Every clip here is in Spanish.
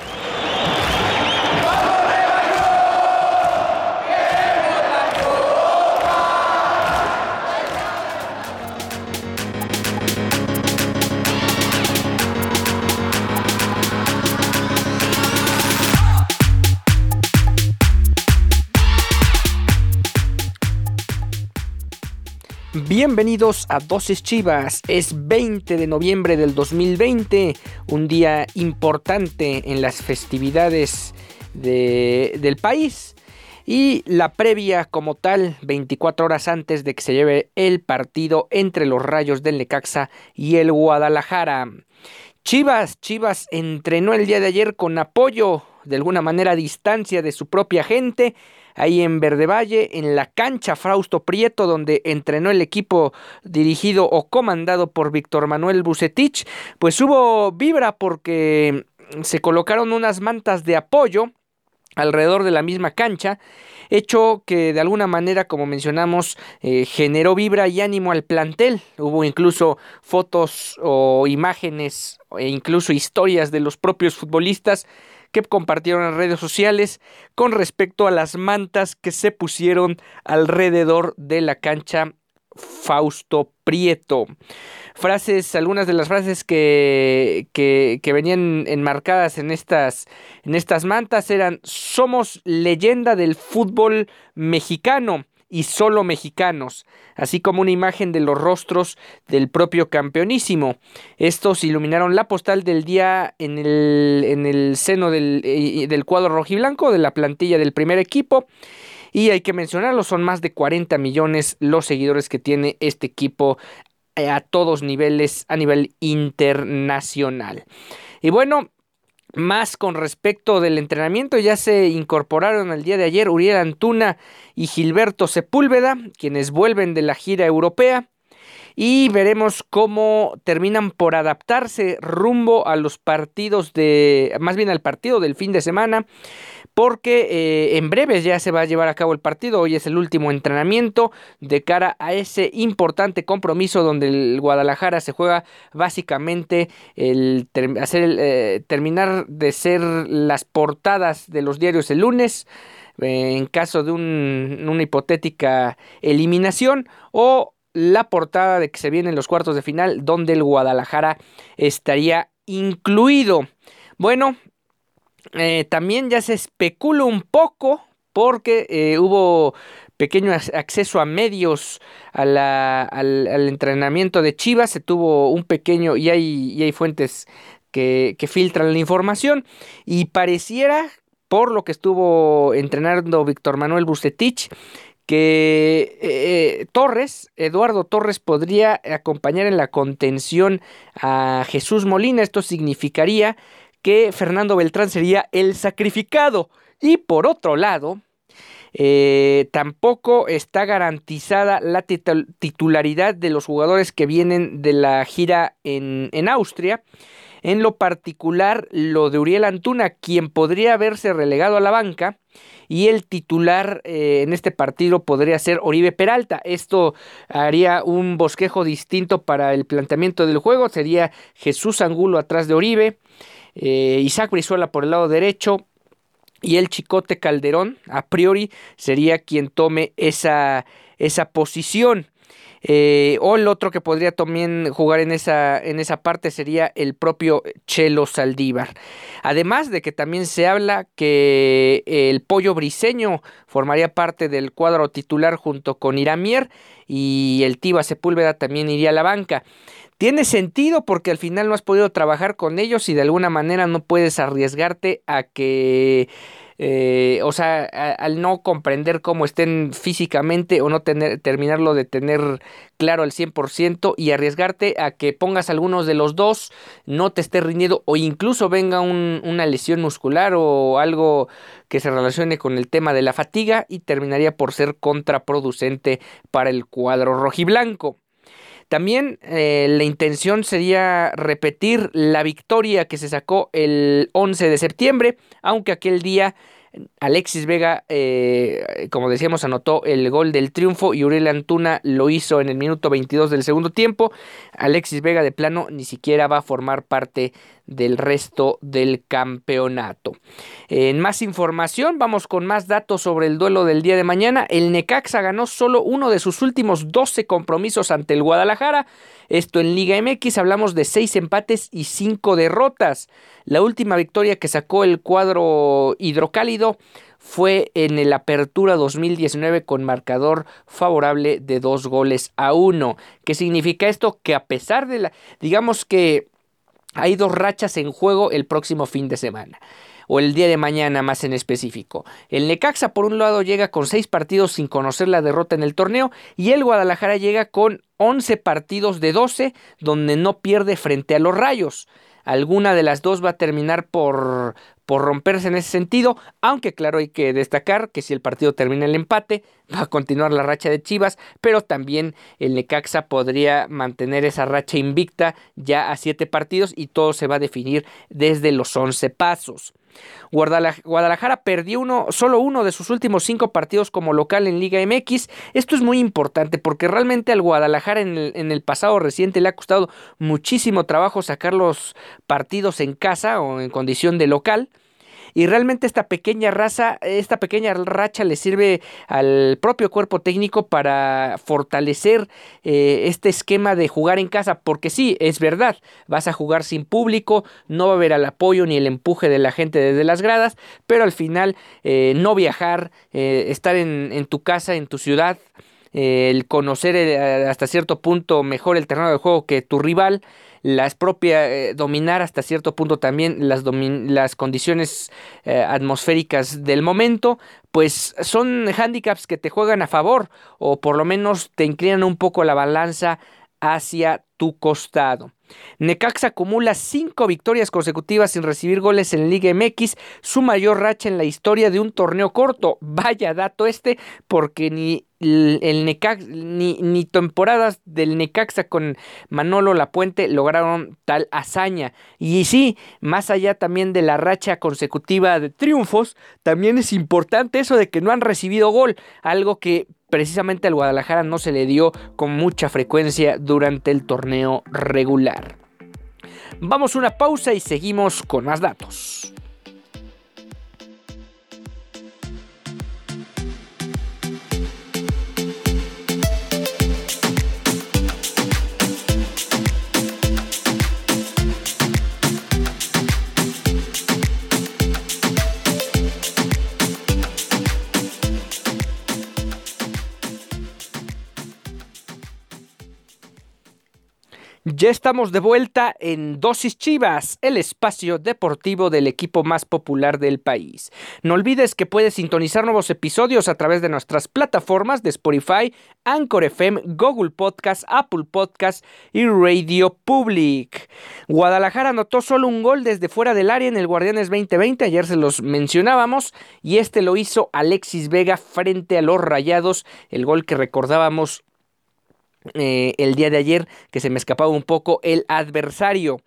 何? Bienvenidos a Dosis Chivas. Es 20 de noviembre del 2020, un día importante en las festividades del país. Y la previa como tal, 24 horas antes de que se lleve el partido entre los Rayos del Necaxa y el Guadalajara. Chivas, Chivas entrenó el día de ayer con apoyo, de alguna manera a distancia de su propia gente ahí en Verde Valle, en la cancha Frausto Prieto, donde entrenó el equipo dirigido o comandado por Víctor Manuel Bucetich, pues hubo vibra porque se colocaron unas mantas de apoyo alrededor de la misma cancha, hecho que de alguna manera, como mencionamos, eh, generó vibra y ánimo al plantel. Hubo incluso fotos o imágenes e incluso historias de los propios futbolistas que compartieron en redes sociales con respecto a las mantas que se pusieron alrededor de la cancha Fausto Prieto. Frases, algunas de las frases que, que, venían enmarcadas en estas, en estas mantas eran Somos leyenda del fútbol mexicano y solo mexicanos, así como una imagen de los rostros del propio campeonísimo. Estos iluminaron la postal del día en el, en el seno del, eh, del cuadro rojiblanco de la plantilla del primer equipo. Y hay que mencionarlo, son más de 40 millones los seguidores que tiene este equipo eh, a todos niveles, a nivel internacional. Y bueno, más con respecto del entrenamiento, ya se incorporaron el día de ayer Uriel Antuna y Gilberto Sepúlveda, quienes vuelven de la gira europea. Y veremos cómo terminan por adaptarse rumbo a los partidos de, más bien al partido del fin de semana porque eh, en breves ya se va a llevar a cabo el partido. Hoy es el último entrenamiento de cara a ese importante compromiso donde el Guadalajara se juega básicamente el hacer eh, terminar de ser las portadas de los diarios el lunes eh, en caso de una hipotética eliminación o la portada de que se vienen los cuartos de final donde el Guadalajara estaría incluido. Bueno, eh, también ya se especula un poco porque eh, hubo pequeño acceso a medios al, entrenamiento de Chivas, se tuvo un pequeño, y hay, hay fuentes que, filtran la información, y pareciera, por lo que estuvo entrenando Víctor Manuel Bucetich, que eh, Torres, Eduardo Torres, podría acompañar en la contención a Jesús Molina. Esto significaría que Fernando Beltrán sería el sacrificado. Y por otro lado, eh, tampoco está garantizada la titularidad de los jugadores que vienen de la gira en, Austria. En lo particular, lo de Uriel Antuna, quien podría haberse relegado a la banca, y el titular eh, en este partido podría ser Oribe Peralta. Esto haría un bosquejo distinto para el planteamiento del juego. Sería Jesús Angulo atrás de Oribe, eh, Isaac Brizuela por el lado derecho y el Chicote Calderón, a priori, sería quien tome esa, esa posición. Eh, o el otro que podría también jugar en esa, en esa parte sería el propio Chelo Saldívar. Además de que también se habla que el pollo briseño formaría parte del cuadro titular junto con Iramier y el Tiba Sepúlveda también iría a la banca. Tiene sentido porque al final no has podido trabajar con ellos y de alguna manera no puedes arriesgarte a que eh, o sea, al no comprender cómo estén físicamente o no tener, terminarlo de tener claro al 100% y arriesgarte a que pongas algunos de los dos, no te esté rindiendo o incluso venga una lesión muscular o algo que se relacione con el tema de la fatiga y terminaría por ser contraproducente para el cuadro rojiblanco. También eh, la intención sería repetir la victoria que se sacó el 11 de septiembre, aunque aquel día Alexis Vega, eh, como decíamos, anotó el gol del triunfo y Uriel Antuna lo hizo en el minuto 22 del segundo tiempo. Alexis Vega de plano ni siquiera va a formar parte del resto del campeonato. En más información, vamos con más datos sobre el duelo del día de mañana. El Necaxa ganó solo uno de sus últimos 12 compromisos ante el Guadalajara. Esto en Liga MX hablamos de 6 empates y 5 derrotas. La última victoria que sacó el cuadro hidrocálido fue en el Apertura 2019 con marcador favorable de dos goles a uno. ¿Qué significa esto? Que a pesar de la, digamos que hay dos rachas en juego el próximo fin de semana o el día de mañana más en específico. El Necaxa por un lado llega con seis partidos sin conocer la derrota en el torneo y el Guadalajara llega con 11 partidos de 12 donde no pierde frente a los Rayos. Alguna de las dos va a terminar por, por romperse en ese sentido, aunque claro hay que destacar que si el partido termina el empate, va a continuar la racha de Chivas, pero también el Necaxa podría mantener esa racha invicta ya a siete partidos y todo se va a definir desde los 11 pasos. Guadalajara perdió uno, solo uno de sus últimos cinco partidos como local en Liga MX. Esto es muy importante porque realmente al Guadalajara en el, en el pasado reciente le ha costado muchísimo trabajo sacar los partidos en casa o en condición de local y realmente esta pequeña raza, esta pequeña racha le sirve al propio cuerpo técnico para fortalecer eh, este esquema de jugar en casa, porque sí, es verdad, vas a jugar sin público, no va a haber el apoyo ni el empuje de la gente desde las gradas, pero al final eh, no viajar, eh, estar en, en tu casa, en tu ciudad, el conocer hasta cierto punto mejor el terreno de juego que tu rival, las propias, eh, dominar hasta cierto punto también las, las condiciones eh, atmosféricas del momento, pues son handicaps que te juegan a favor o por lo menos te inclinan un poco la balanza hacia tu costado. Necaxa acumula cinco victorias consecutivas sin recibir goles en Liga MX, su mayor racha en la historia de un torneo corto. Vaya dato este, porque ni el Necax, ni, ni, temporadas del Necaxa con Manolo Lapuente lograron tal hazaña. Y sí, más allá también de la racha consecutiva de triunfos, también es importante eso de que no han recibido gol, algo que precisamente al Guadalajara no se le dio con mucha frecuencia durante el torneo regular. Vamos a una pausa y seguimos con más datos. Ya estamos de vuelta en Dosis Chivas, el espacio deportivo del equipo más popular del país. No olvides que puedes sintonizar nuevos episodios a través de nuestras plataformas de Spotify, Anchor FM, Google Podcast, Apple Podcast y Radio Public. Guadalajara anotó solo un gol desde fuera del área en el Guardianes 2020, ayer se los mencionábamos, y este lo hizo Alexis Vega frente a los Rayados, el gol que recordábamos eh, el día de ayer, que se me escapaba un poco, el adversario.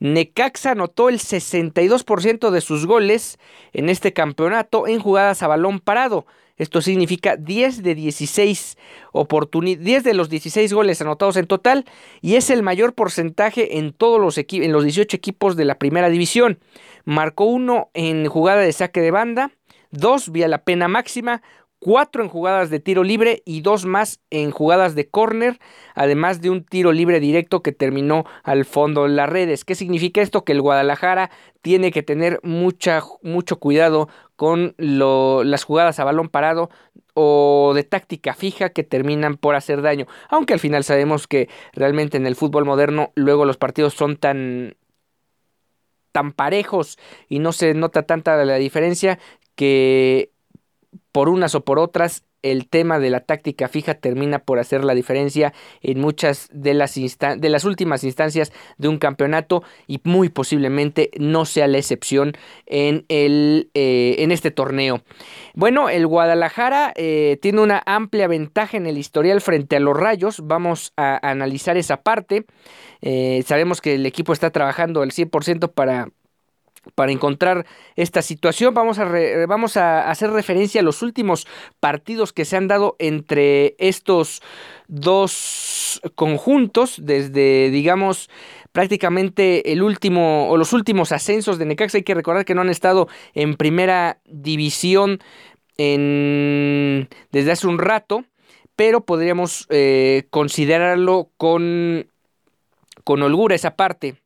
Necaxa anotó el 62% de sus goles en este campeonato en jugadas a balón parado. Esto significa 10 de 16 oportunidades, 10 de los 16 goles anotados en total y es el mayor porcentaje en todos los en los 18 equipos de la Primera División. Marcó uno en jugada de saque de banda, dos vía la pena máxima, cuatro en jugadas de tiro libre y dos más en jugadas de córner, además de un tiro libre directo que terminó al fondo de las redes. ¿Qué significa esto? Que el Guadalajara tiene que tener mucha, mucho cuidado con las jugadas a balón parado o de táctica fija que terminan por hacer daño. Aunque al final sabemos que realmente en el fútbol moderno luego los partidos son tan tan parejos y no se nota tanta la diferencia que por unas o por otras el tema de la táctica fija termina por hacer la diferencia en muchas de las, de las últimas instancias de un campeonato y muy posiblemente no sea la excepción en, el, eh, en este torneo. Bueno, el Guadalajara eh, tiene una amplia ventaja en el historial frente a los Rayos. Vamos a analizar esa parte. Eh, sabemos que el equipo está trabajando al 100% para para encontrar esta situación. Vamos a, vamos a hacer referencia a los últimos partidos que se han dado entre estos dos conjuntos, desde, digamos, prácticamente el último o los últimos ascensos de Necaxa. Hay que recordar que no han estado en primera división en, desde hace un rato, pero podríamos eh, considerarlo con, con holgura esa parte.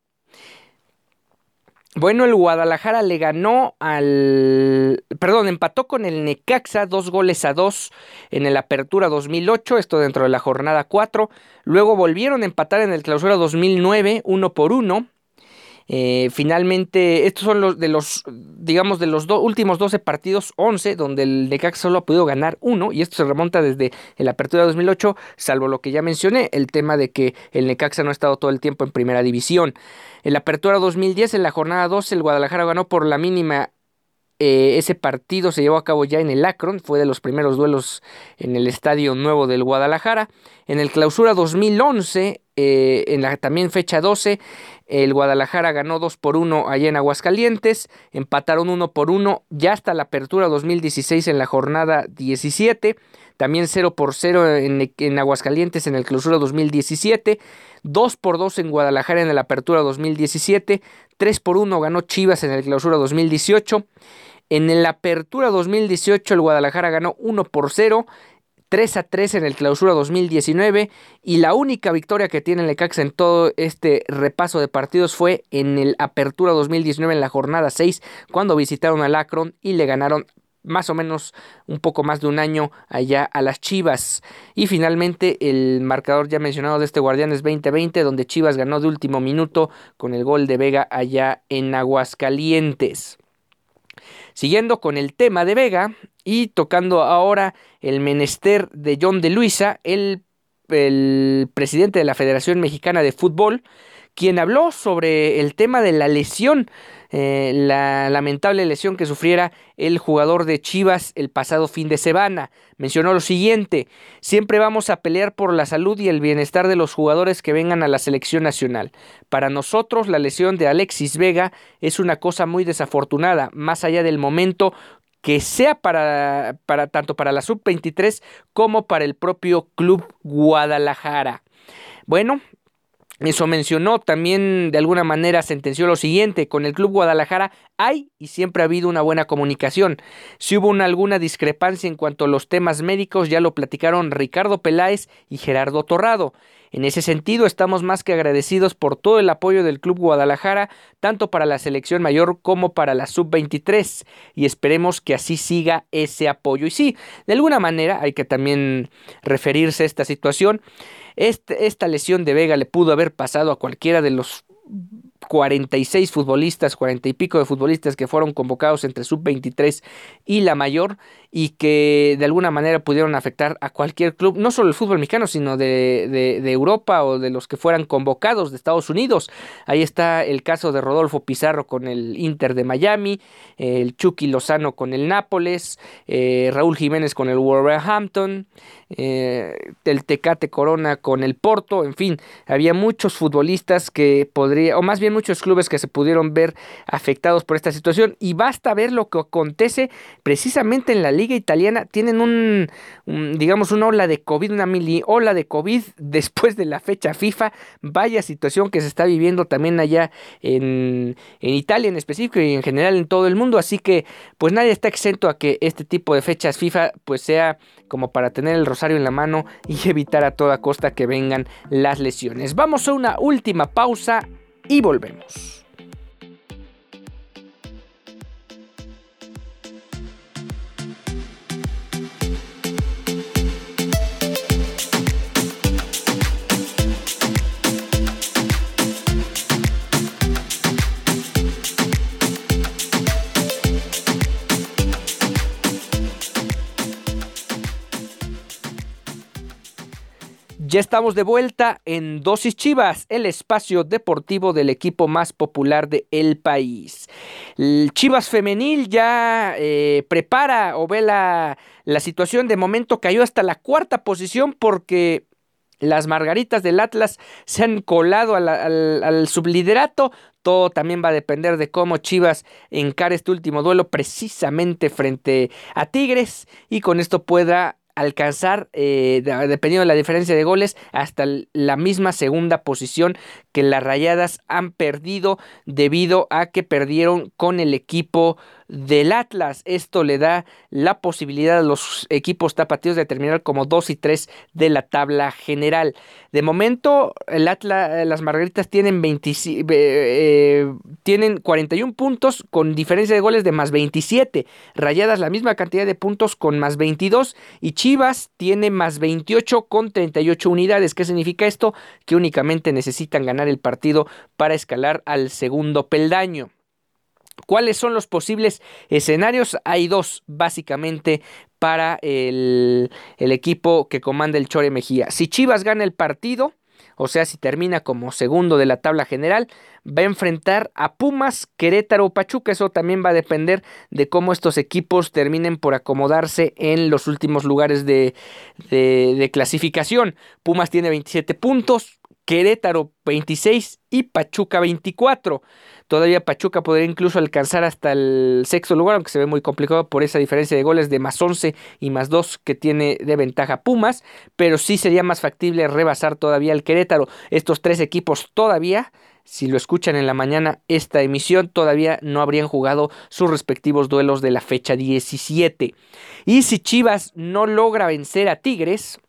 Bueno, el Guadalajara le ganó al... Perdón, empató con el Necaxa dos goles a dos en el Apertura 2008, esto dentro de la jornada 4. Luego volvieron a empatar en el Clausura 2009, uno por uno. Eh, finalmente, estos son los de los, digamos, de los últimos 12 partidos, 11, donde el Necaxa solo ha podido ganar uno, y esto se remonta desde la apertura de 2008, salvo lo que ya mencioné, el tema de que el Necaxa no ha estado todo el tiempo en primera división. En la apertura 2010, en la jornada 12, el Guadalajara ganó por la mínima eh, ese partido se llevó a cabo ya en el Akron, fue de los primeros duelos en el Estadio Nuevo del Guadalajara. En el Clausura 2011, eh, en la también fecha 12, el Guadalajara ganó 2 por 1 allá en Aguascalientes, empataron 1 por 1 ya hasta la Apertura 2016 en la jornada 17, también 0 por 0 en, en Aguascalientes en el Clausura 2017, 2 por 2 en Guadalajara en la Apertura 2017, 3 por 1 ganó Chivas en el Clausura 2018. En la Apertura 2018 el Guadalajara ganó 1 por 0. 3 a 3 en el clausura 2019 y la única victoria que tiene el Necaxa en todo este repaso de partidos fue en el Apertura 2019 en la jornada 6 cuando visitaron al Akron y le ganaron más o menos un poco más de un año allá a las Chivas. Y finalmente el marcador ya mencionado de este Guardianes 2020 donde Chivas ganó de último minuto con el gol de Vega allá en Aguascalientes. Siguiendo con el tema de Vega y tocando ahora el menester de John de Luisa, el, el presidente de la Federación Mexicana de Fútbol, quien habló sobre el tema de la lesión, eh, la lamentable lesión que sufriera el jugador de Chivas el pasado fin de semana. Mencionó lo siguiente, siempre vamos a pelear por la salud y el bienestar de los jugadores que vengan a la selección nacional. Para nosotros la lesión de Alexis Vega es una cosa muy desafortunada, más allá del momento que sea para, tanto para la sub-23 como para el propio club Guadalajara. Bueno, eso mencionó, también de alguna manera sentenció lo siguiente, con el Club Guadalajara hay y siempre ha habido una buena comunicación. Si hubo alguna discrepancia en cuanto a los temas médicos, ya lo platicaron Ricardo Peláez y Gerardo Torrado. En ese sentido, estamos más que agradecidos por todo el apoyo del Club Guadalajara, tanto para la selección mayor como para la sub-23, y esperemos que así siga ese apoyo. Y sí, de alguna manera hay que también referirse a esta situación. Esta lesión de Vega le pudo haber pasado a cualquiera de los 46 futbolistas, 40 y pico de futbolistas que fueron convocados entre sub-23 y la mayor y que de alguna manera pudieron afectar a cualquier club, no solo el fútbol mexicano, sino de, de, Europa o de los que fueran convocados de Estados Unidos. Ahí está el caso de Rodolfo Pizarro con el Inter de Miami, el Chucky Lozano con el Nápoles, eh, Raúl Jiménez con el Wolverhampton, eh, el Tecate Corona con el Porto, en fin, había muchos futbolistas que podría, o más bien muchos clubes que se pudieron ver afectados por esta situación y basta ver lo que acontece precisamente en la liga italiana. Tienen un, digamos, una ola de COVID, una mini ola de COVID después de la fecha FIFA. Vaya situación que se está viviendo también allá en, en Italia en específico y en general en todo el mundo. Así que pues nadie está exento a que este tipo de fechas FIFA pues sea como para tener el rosario en la mano y evitar a toda costa que vengan las lesiones. Vamos a una última pausa y volvemos. Ya estamos de vuelta en Dosis Chivas, el espacio deportivo del equipo más popular del el país. El Chivas femenil ya eh, prepara o ve la, la situación. De momento cayó hasta la cuarta posición porque las Margaritas del Atlas se han colado al, al, subliderato. Todo también va a depender de cómo Chivas encare este último duelo precisamente frente a Tigres y con esto pueda alcanzar, eh, dependiendo de la diferencia de goles, hasta la misma segunda posición que las Rayadas han perdido debido a que perdieron con el equipo del Atlas. Esto le da la posibilidad a los equipos tapatíos de terminar como 2 y 3 de la tabla general. De momento, el Atlas, las Margaritas tienen, 20, eh, tienen 41 puntos con diferencia de goles de más 27. Rayadas la misma cantidad de puntos con más 22 y Chivas tiene más 28 con 38 unidades. ¿Qué significa esto? Que únicamente necesitan ganar el partido para escalar al segundo peldaño. ¿Cuáles son los posibles escenarios? Hay dos, básicamente, para el, equipo que comanda el Chore Mejía. Si Chivas gana el partido, o sea, si termina como segundo de la tabla general, va a enfrentar a Pumas, Querétaro o Pachuca. Eso también va a depender de cómo estos equipos terminen por acomodarse en los últimos lugares de, de, de clasificación. Pumas tiene 27 puntos, Querétaro 26 y Pachuca 24. Todavía Pachuca podría incluso alcanzar hasta el sexto lugar, aunque se ve muy complicado por esa diferencia de goles de más 11 y más 2 que tiene de ventaja Pumas, pero sí sería más factible rebasar todavía el Querétaro. Estos tres equipos todavía si lo escuchan en la mañana esta emisión, todavía no habrían jugado sus respectivos duelos de la fecha 17. Y si Chivas no logra vencer a Tigres,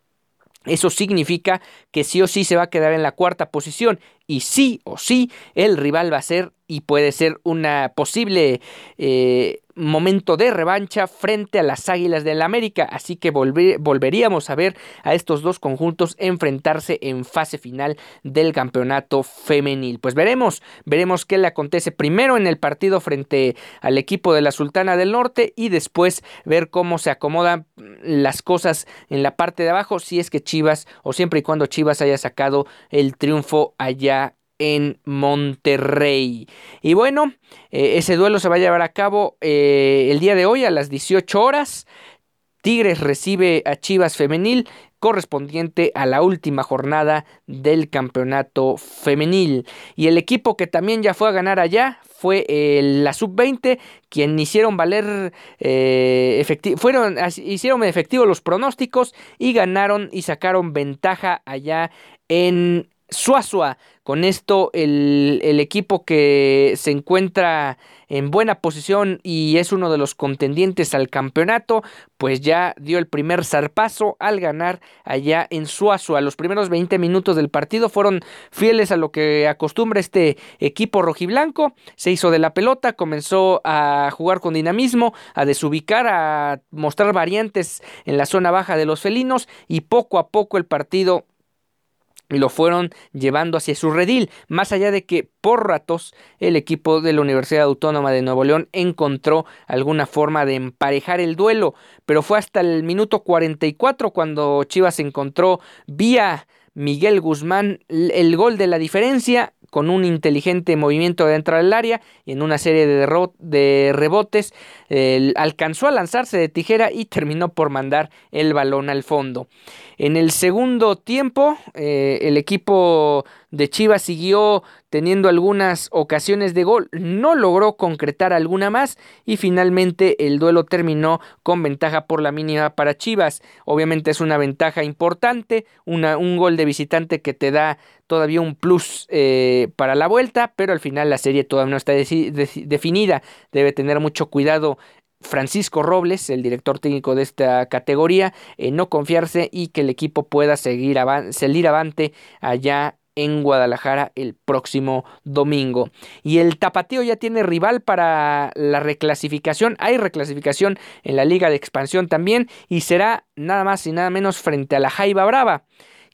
eso significa que sí o sí se va a quedar en la cuarta posición y sí o sí el rival va a ser y puede ser una posible eh, momento de revancha frente a las Águilas del la América. Así que volveríamos a ver a estos dos conjuntos enfrentarse en fase final del campeonato femenil. Pues veremos, veremos qué le acontece primero en el partido frente al equipo de la Sultana del Norte y después ver cómo se acomodan las cosas en la parte de abajo si es que Chivas o siempre y cuando Chivas haya sacado el triunfo allá en Monterrey. Y bueno, eh, ese duelo se va a llevar a cabo eh, el día de hoy a las 18 horas. Tigres recibe a Chivas Femenil correspondiente a la última jornada del campeonato femenil. Y el equipo que también ya fue a ganar allá fue la sub-20, quien hicieron valer, eh, fueron, hicieron efectivos los pronósticos y ganaron y sacaron ventaja allá en Suazua. Con esto el, equipo que se encuentra en buena posición y es uno de los contendientes al campeonato, pues ya dio el primer zarpazo al ganar allá en Suazua. Los primeros 20 minutos del partido fueron fieles a lo que acostumbra este equipo rojiblanco. Se hizo de la pelota, comenzó a jugar con dinamismo, a desubicar, a mostrar variantes en la zona baja de los felinos y poco a poco el partido y lo fueron llevando hacia su redil, más allá de que por ratos el equipo de la Universidad Autónoma de Nuevo León encontró alguna forma de emparejar el duelo, pero fue hasta el minuto 44 cuando Chivas encontró vía Miguel Guzmán el gol de la diferencia con un inteligente movimiento dentro del área y en una serie de, rebotes alcanzó a lanzarse de tijera y terminó por mandar el balón al fondo. En el segundo tiempo, eh, el equipo de Chivas siguió teniendo algunas ocasiones de gol, no logró concretar alguna más y finalmente el duelo terminó con ventaja por la mínima para Chivas. Obviamente es una ventaja importante, un gol de visitante que te da todavía un plus eh, para la vuelta, pero al final la serie todavía no está definida. Debe tener mucho cuidado Francisco Robles, el director técnico de esta categoría, en no confiarse y que el equipo pueda seguir salir avante allá en Guadalajara el próximo domingo. Y el Tapatío ya tiene rival para la reclasificación. Hay reclasificación en la Liga de Expansión también y será nada más y nada menos frente a la Jaiba Brava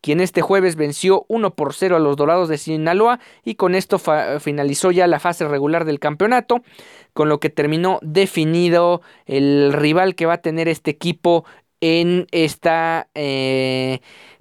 quien este jueves venció 1 por 0 a los Dorados de Sinaloa y con esto finalizó ya la fase regular del campeonato, con lo que terminó definido el rival que va a tener este equipo en esta... Eh,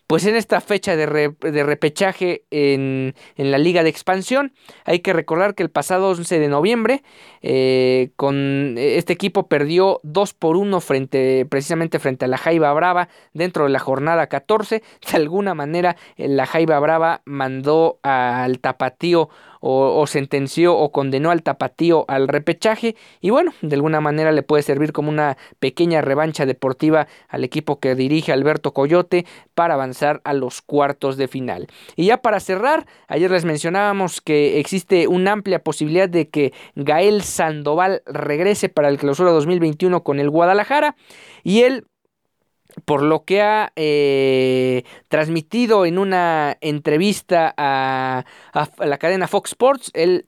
pues en esta fecha de, repechaje en, la liga de expansión. Hay que recordar que el pasado 11 de noviembre eh, con este equipo perdió 2 por 1 frente, precisamente frente a la Jaiba Brava dentro de la jornada 14. De alguna manera la Jaiba Brava mandó al tapatío o, sentenció o condenó al tapatío al repechaje y bueno, de alguna manera le puede servir como una pequeña revancha deportiva al equipo que dirige Alberto Coyote para avanzar a los cuartos de final. Y ya para cerrar, ayer les mencionábamos que existe una amplia posibilidad de que Gael Sandoval regrese para el clausura 2021 con el Guadalajara y él por lo que ha eh, transmitido en una entrevista a, la cadena Fox Sports, él,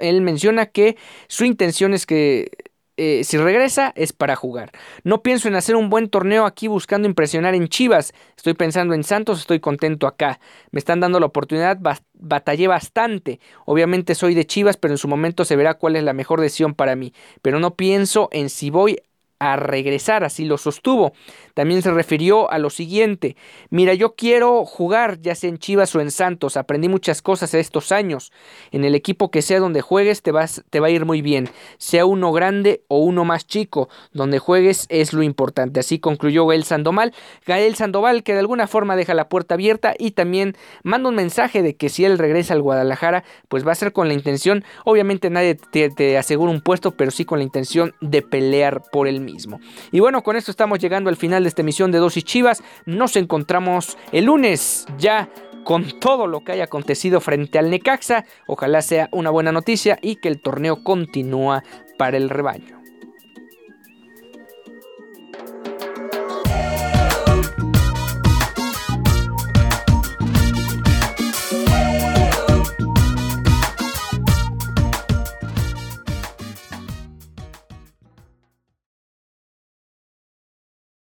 él, menciona que su intención es que eh, si regresa es para jugar. No pienso en hacer un buen torneo aquí buscando impresionar en Chivas. Estoy pensando en Santos, estoy contento acá. Me están dando la oportunidad, batallé bastante. Obviamente soy de Chivas, pero en su momento se verá cuál es la mejor decisión para mí. Pero no pienso en si voy a regresar, así lo sostuvo. También se refirió a lo siguiente, mira, yo quiero jugar ya sea en Chivas o en Santos, aprendí muchas cosas estos años, en el equipo que sea donde juegues te, vas, te va a ir muy bien, sea uno grande o uno más chico, donde juegues es lo importante, así concluyó Gael Sandoval, Gael Sandoval que de alguna forma deja la puerta abierta y también manda un mensaje de que si él regresa al Guadalajara, pues va a ser con la intención, obviamente nadie te, te asegura un puesto, pero sí con la intención de pelear por el Y bueno, con esto estamos llegando al final de esta emisión de Dosis Chivas. Nos encontramos el lunes ya con todo lo que haya acontecido frente al Necaxa. Ojalá sea una buena noticia y que el torneo continúa para el rebaño.